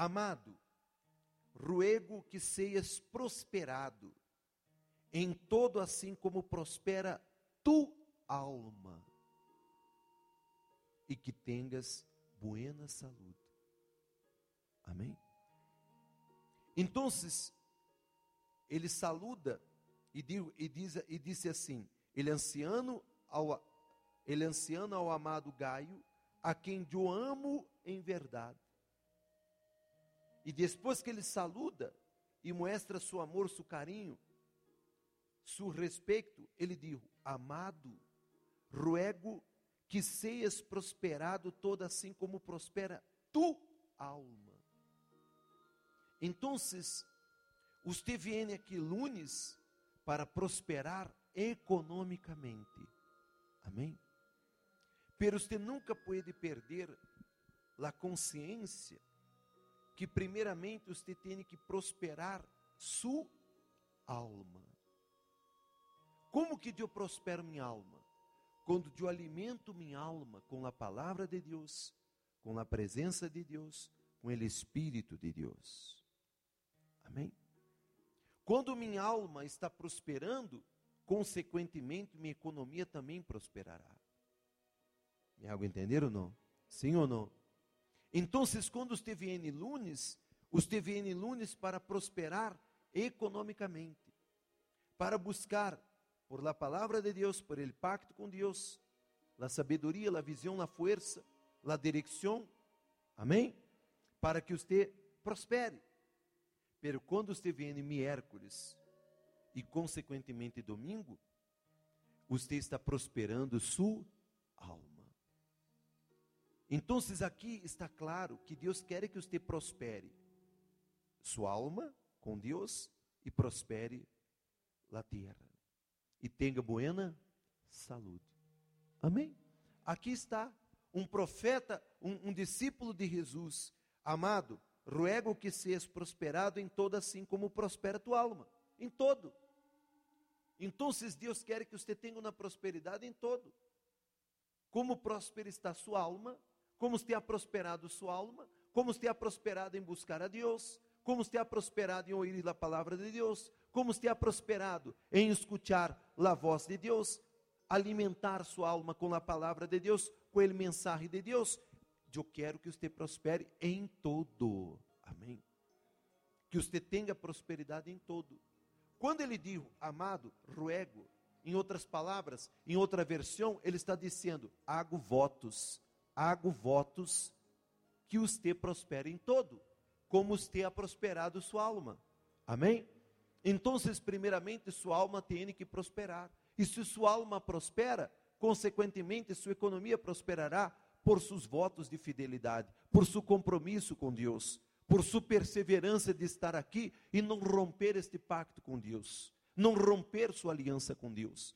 Amado, ruego que seias prosperado em todo assim como prospera tu alma e que tenhas buena saúde. Amém? Então, ele saluda e, e, diz, e disse assim: ele anciano ao ele anciano ao amado Gaio, a quem eu amo em verdade. E depois que ele saluda e mostra seu amor, seu carinho, seu respeito, ele diz: Amado, ruego que seias prosperado toda assim como prospera tu alma. Então, você vem aqui lunes para prosperar economicamente. Amém? Pero você nunca pode perder a consciência que primeiramente você tem que prosperar sua alma. Como que eu prospero minha alma? Quando eu alimento minha alma com a palavra de Deus, com a presença de Deus, com o Espírito de Deus. Amém? Quando minha alma está prosperando, consequentemente minha economia também prosperará. Me algo entender ou não? Sim ou não? Então, quando você vem lunes, você vem lunes para prosperar economicamente, para buscar por la palavra de Deus, por el pacto com Deus, la sabedoria, la visão, la fuerza, la direcção, amém? Para que você prospere. Pero quando você vem miércoles e consequentemente domingo, você está prosperando sua. Então, aqui está claro que Deus quer que você prospere sua alma com Deus e prospere a terra e tenha buena saúde. Amém? Aqui está um profeta, um, um discípulo de Jesus, amado, ruego que seas prosperado em todo assim como prospera tua alma, em todo. Então, Deus quer que você tenha uma prosperidade em todo. Como próspera está sua alma, como está prosperado sua alma, como está prosperado em buscar a Deus, como está prosperado em ouvir a palavra de Deus, como está prosperado em escutar a voz de Deus, alimentar sua alma com a palavra de Deus, com o mensagem de Deus. Eu quero que você prospere em todo. Amém. Que você tenha prosperidade em todo. Quando ele diz, amado, ruego, em outras palavras, em outra versão, ele está dizendo: hago votos, hago votos que você prospere em todo, como você ha prosperado sua alma. Amém? Então, primeiramente, sua alma tem que prosperar. E se sua alma prospera, consequentemente, sua economia prosperará por seus votos de fidelidade, por seu compromisso com Deus, por sua perseverança de estar aqui e não romper este pacto com Deus, não romper sua aliança com Deus.